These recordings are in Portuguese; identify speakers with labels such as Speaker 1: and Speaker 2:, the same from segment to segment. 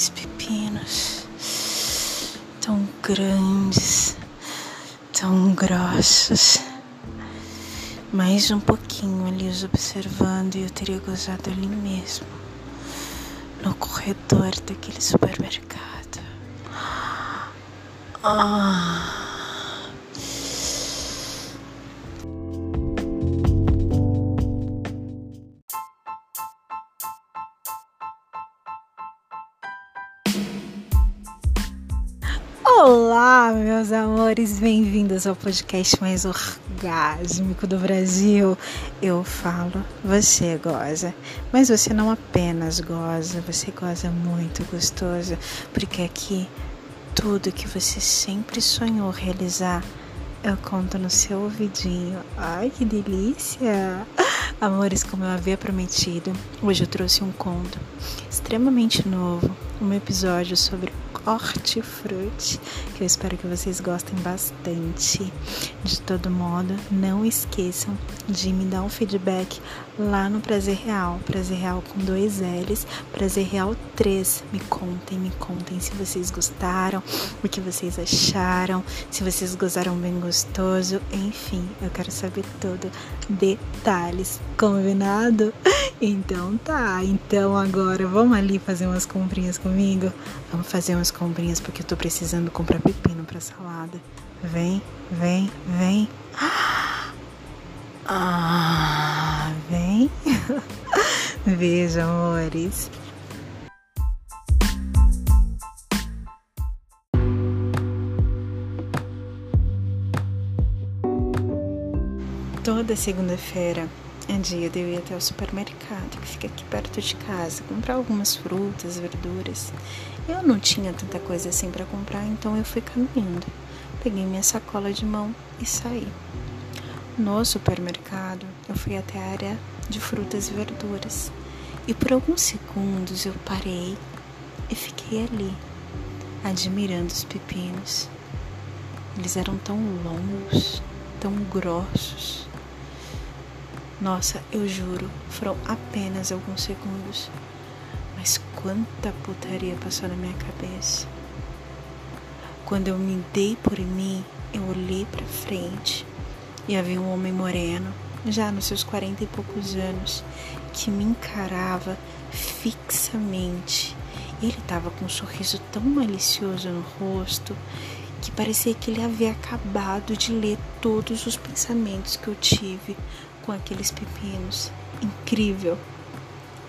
Speaker 1: aqueles pepinos tão grandes, tão grossos. Mais um pouquinho ali os observando e eu teria gozado ali mesmo, no corredor daquele supermercado. Ah. Olá, meus amores, bem-vindos ao podcast mais orgásmico do Brasil. Eu falo, você goza, mas você não apenas goza, você goza muito gostoso, porque aqui tudo que você sempre sonhou realizar eu conto no seu ouvidinho. Ai, que delícia! Amores, como eu havia prometido, hoje eu trouxe um conto extremamente novo, um episódio sobre hortifruti, que eu espero que vocês gostem bastante. De todo modo, não esqueçam de me dar um feedback lá no Prazer Real, Prazer Real com dois L's, Prazer Real 3. Me contem, me contem se vocês gostaram, o que vocês acharam, se vocês gozaram bem gostoso, enfim, eu quero saber tudo, detalhes, combinado? Então tá, então agora vamos ali fazer umas comprinhas comigo? Vamos fazer umas comprinhas porque eu tô precisando comprar pepino pra salada. Vem, vem, vem. Ah, vem. Veja, amores. Toda segunda-feira é dia de eu ir até o supermercado, que fica aqui perto de casa, comprar algumas frutas, verduras. Eu não tinha tanta coisa assim para comprar, então eu fui caminhando. Peguei minha sacola de mão e saí. No supermercado, eu fui até a área de frutas e verduras. E por alguns segundos eu parei e fiquei ali, admirando os pepinos. Eles eram tão longos, tão grossos nossa, eu juro, foram apenas alguns segundos. Mas quanta putaria passou na minha cabeça. Quando eu me dei por mim, eu olhei para frente e havia um homem moreno, já nos seus quarenta e poucos anos, que me encarava fixamente. Ele estava com um sorriso tão malicioso no rosto que parecia que ele havia acabado de ler todos os pensamentos que eu tive com aqueles pepinos. Incrível!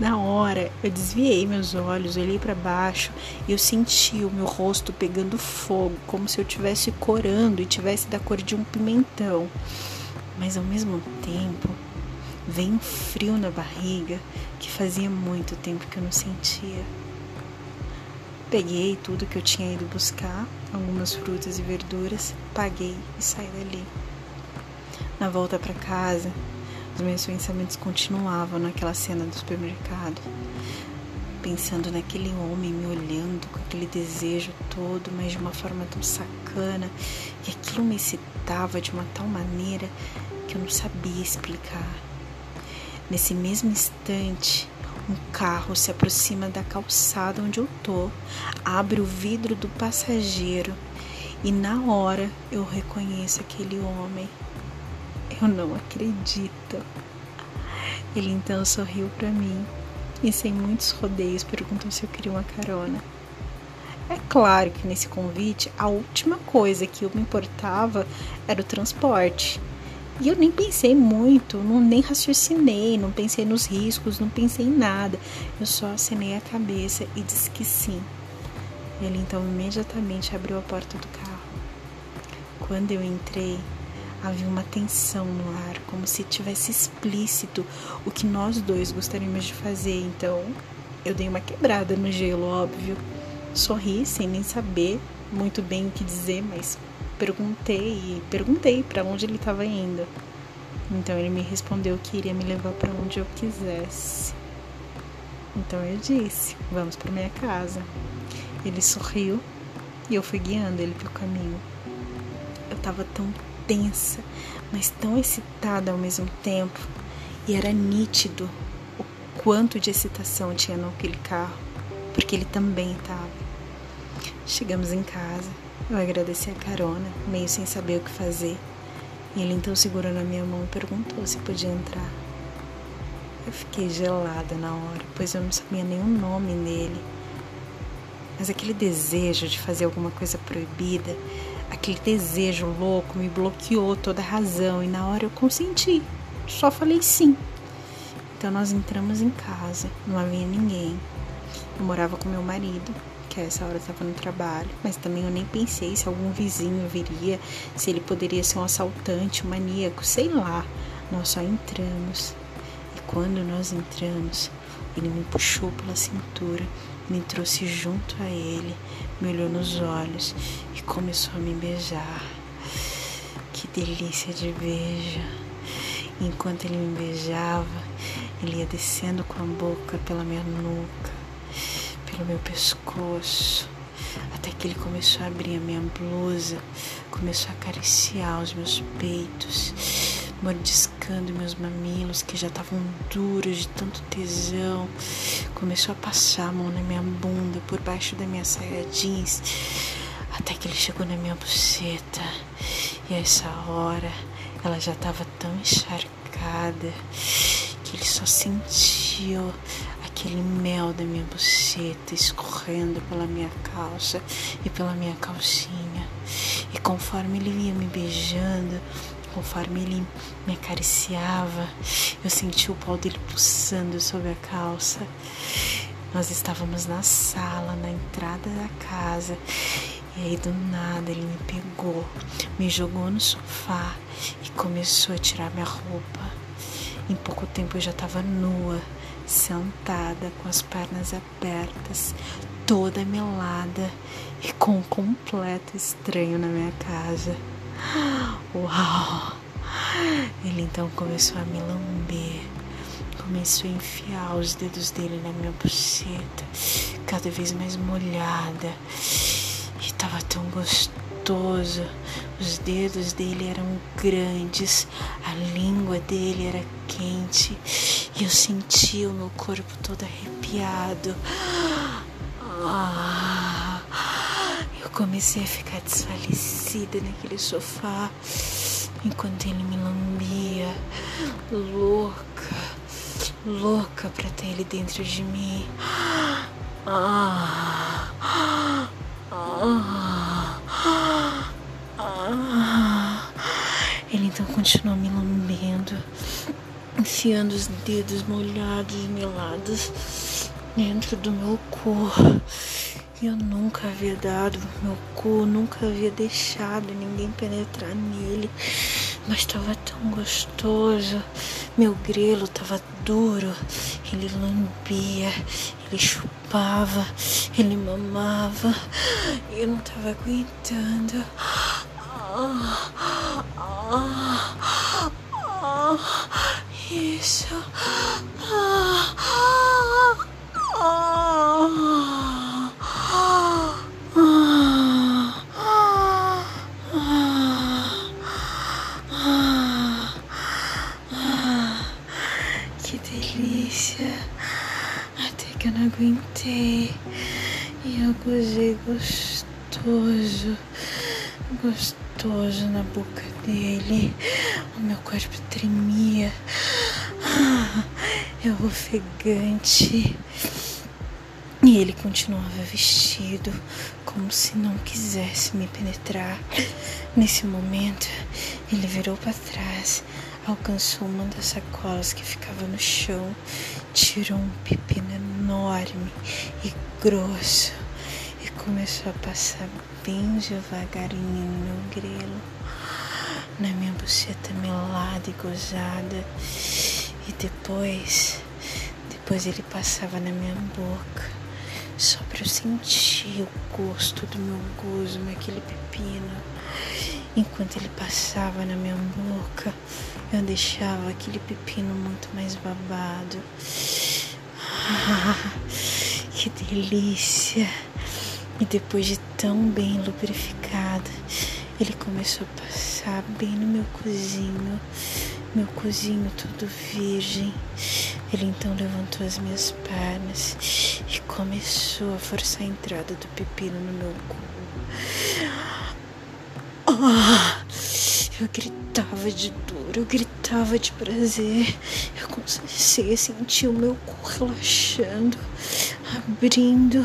Speaker 1: Na hora, eu desviei meus olhos, olhei para baixo e eu senti o meu rosto pegando fogo, como se eu tivesse corando e tivesse da cor de um pimentão. Mas ao mesmo tempo, veio um frio na barriga que fazia muito tempo que eu não sentia. Peguei tudo que eu tinha ido buscar, algumas frutas e verduras, paguei e saí dali. Na volta para casa, os meus pensamentos continuavam naquela cena do supermercado, pensando naquele homem me olhando com aquele desejo todo, mas de uma forma tão sacana, e aquilo me excitava de uma tal maneira que eu não sabia explicar. Nesse mesmo instante, um carro se aproxima da calçada onde eu tô, abre o vidro do passageiro e na hora eu reconheço aquele homem. Eu não acredito. Ele então sorriu para mim e, sem muitos rodeios, perguntou se eu queria uma carona. É claro que nesse convite a última coisa que eu me importava era o transporte. E eu nem pensei muito, não, nem raciocinei, não pensei nos riscos, não pensei em nada. Eu só acenei a cabeça e disse que sim. Ele então imediatamente abriu a porta do carro. Quando eu entrei, Havia uma tensão no ar, como se tivesse explícito o que nós dois gostaríamos de fazer. Então, eu dei uma quebrada no gelo, óbvio. Sorri sem nem saber muito bem o que dizer, mas perguntei e perguntei para onde ele estava indo. Então ele me respondeu que iria me levar para onde eu quisesse. Então eu disse: "Vamos para minha casa". Ele sorriu e eu fui guiando ele pelo caminho. Eu estava tão tensa, mas tão excitada ao mesmo tempo, e era nítido o quanto de excitação tinha naquele carro. porque ele também estava. Chegamos em casa, eu agradeci a carona, meio sem saber o que fazer. E ele então segurou na minha mão e perguntou se podia entrar. Eu fiquei gelada na hora, pois eu não sabia nenhum nome nele. Mas aquele desejo de fazer alguma coisa proibida, aquele desejo louco me bloqueou toda a razão e na hora eu consenti. Só falei sim. Então nós entramos em casa, não havia ninguém. Eu morava com meu marido, que a essa hora estava no trabalho, mas também eu nem pensei se algum vizinho viria, se ele poderia ser um assaltante, um maníaco, sei lá. Nós só entramos. E quando nós entramos, ele me puxou pela cintura, me trouxe junto a ele, me olhou nos olhos e começou a me beijar. Que delícia de beijo! Enquanto ele me beijava, ele ia descendo com a boca pela minha nuca, pelo meu pescoço, até que ele começou a abrir a minha blusa, começou a acariciar os meus peitos, mordiscando meus mamilos que já estavam duros de tanto tesão. Começou a passar a mão na minha bunda, por baixo da minha saia jeans, até que ele chegou na minha buceta. E a essa hora ela já estava tão encharcada que ele só sentiu aquele mel da minha buceta escorrendo pela minha calça e pela minha calcinha. E conforme ele ia me beijando, conforme ele me acariciava, eu senti o pau dele pulsando sobre a calça. Nós estávamos na sala, na entrada da casa, e aí do nada ele me pegou, me jogou no sofá e começou a tirar minha roupa. Em pouco tempo eu já estava nua, sentada com as pernas abertas, toda melada e com um completo estranho na minha casa. Uau! Ele então começou a me lamber, começou a enfiar os dedos dele na minha buceta, cada vez mais molhada Estava tão gostoso. Os dedos dele eram grandes, a língua dele era quente e eu sentia o meu corpo todo arrepiado. Ah, comecei a ficar desfalecida naquele sofá enquanto ele me lambia, louca, louca para ter ele dentro de mim. Ah, ele então continuou me lambendo, enfiando os dedos molhados e melados dentro do meu corpo. Eu nunca havia dado meu cu, nunca havia deixado ninguém penetrar nele, mas estava tão gostoso. Meu grelo estava duro, ele lambia, ele chupava, ele mamava, e eu não estava aguentando. Isso. Delícia! Até que eu não aguentei e eu gozei gostoso, gostoso na boca dele. O meu corpo tremia, eu ofegante. E ele continuava vestido como se não quisesse me penetrar. Nesse momento, ele virou para trás, alcançou uma das sacolas que ficava no chão, tirou um pepino enorme e grosso e começou a passar bem devagarinho no meu grelo, na minha buceta melada e gozada. E depois, depois ele passava na minha boca só para eu sentir o gosto do meu gozo naquele pepino. Enquanto ele passava na minha boca, eu deixava aquele pepino muito mais babado. Ah, que delícia! E depois de tão bem lubrificado, ele começou a passar bem no meu cozinho, meu cozinho todo virgem. Ele então levantou as minhas pernas e começou a forçar a entrada do pepino no meu cu. Ah, eu gritava de dor, eu gritava de prazer. Eu comecei a sentir o meu cu relaxando, abrindo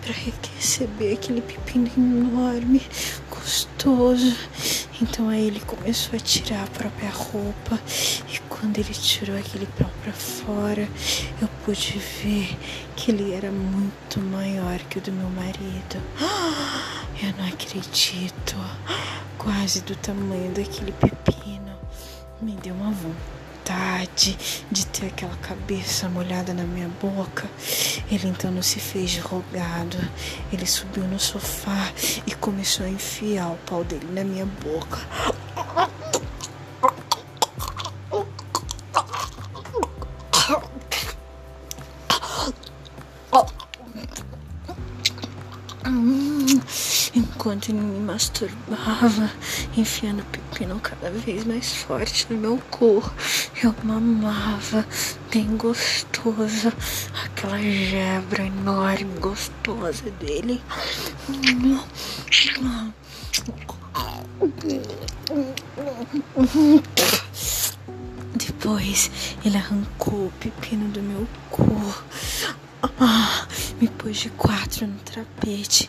Speaker 1: para receber aquele pepino enorme, gostoso. Então aí ele começou a tirar a própria roupa e quando ele tirou aquele pão para fora, eu pude ver que ele era muito maior que o do meu marido. Eu não acredito, quase do tamanho daquele pepino. Me deu uma vontade de ter aquela cabeça molhada na minha boca. Ele então não se fez rogado. Ele subiu no sofá e começou a enfiar o pau dele na minha boca. Ele me masturbava, enfiando o pepino cada vez mais forte no meu corpo. Eu mamava, bem gostosa, aquela gebra enorme, gostosa dele. Depois ele arrancou o pepino do meu corpo. Ah, me pôs de quatro no frente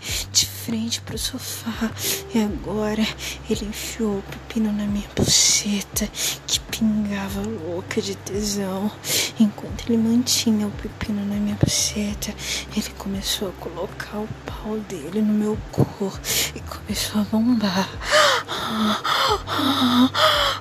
Speaker 1: pro sofá. E agora ele enfiou o pepino na minha buceta, que pingava louca de tesão. Enquanto ele mantinha o pepino na minha buceta, ele começou a colocar o pau dele no meu corpo e começou a bombar.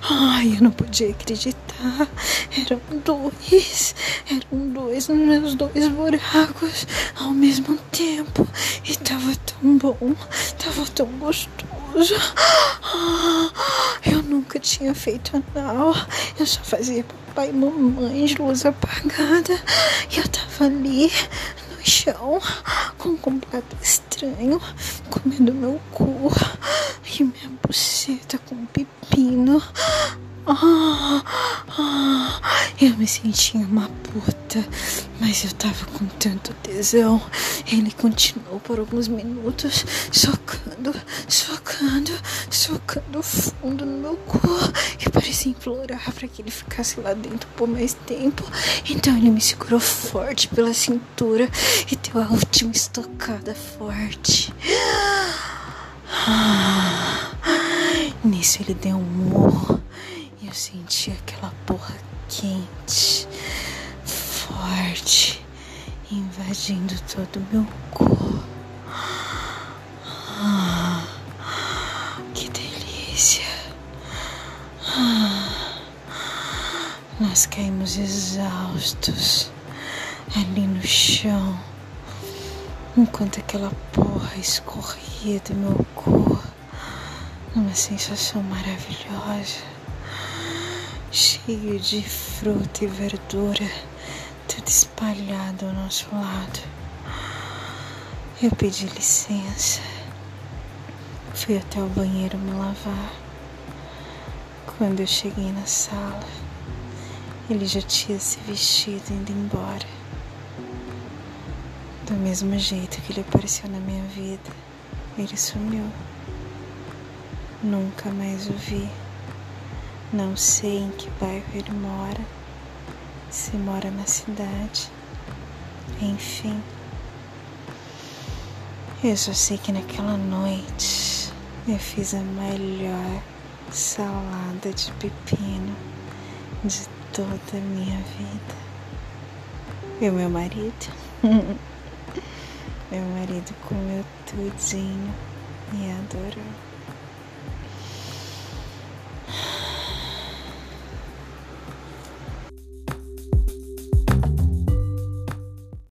Speaker 1: Ai, eu não podia acreditar. Eram dois, eram dois nos meus dois buracos ao mesmo tempo. E tava tão bom, tava tão gostoso. Eu nunca tinha feito anal, eu só fazia papai e mamãe de luz apagada. E eu tava ali no chão, com um completo estranho, comendo meu cu e minha buceta com um pepino. Ah, ah, eu me sentia uma puta, mas eu tava com tanto tesão. Ele continuou por alguns minutos, socando, socando, socando fundo no meu cu e parecia implorar para que ele ficasse lá dentro por mais tempo. Então ele me segurou forte pela cintura e deu a última estocada forte. Ah, nisso ele deu um murro eu senti aquela porra quente, forte, invadindo todo o meu corpo. Que delícia! Nós caímos exaustos ali no chão, enquanto aquela porra escorria do meu corpo numa sensação maravilhosa cheio de fruta e verdura, tudo espalhado ao nosso lado. Eu pedi licença, fui até o banheiro me lavar. Quando eu cheguei na sala, ele já tinha se vestido indo embora. Do mesmo jeito que ele apareceu na minha vida, ele sumiu. Nunca mais o vi. Não sei em que bairro ele mora, se mora na cidade. Enfim, eu só sei que naquela noite eu fiz a melhor salada de pepino de toda a minha vida. E o meu marido? meu marido comeu tudinho e adorou.